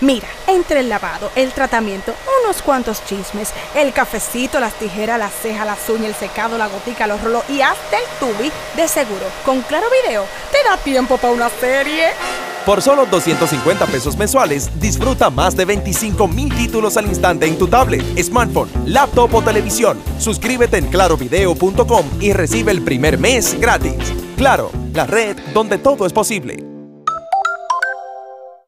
Mira, entre el lavado, el tratamiento, unos cuantos chismes, el cafecito, las tijeras, las cejas, las uñas, el secado, la gotica, los rolos y hasta el tubi, de seguro, con Claro Video, te da tiempo para una serie. Por solo 250 pesos mensuales, disfruta más de 25 mil títulos al instante en tu tablet, smartphone, laptop o televisión. Suscríbete en clarovideo.com y recibe el primer mes gratis. Claro, la red donde todo es posible.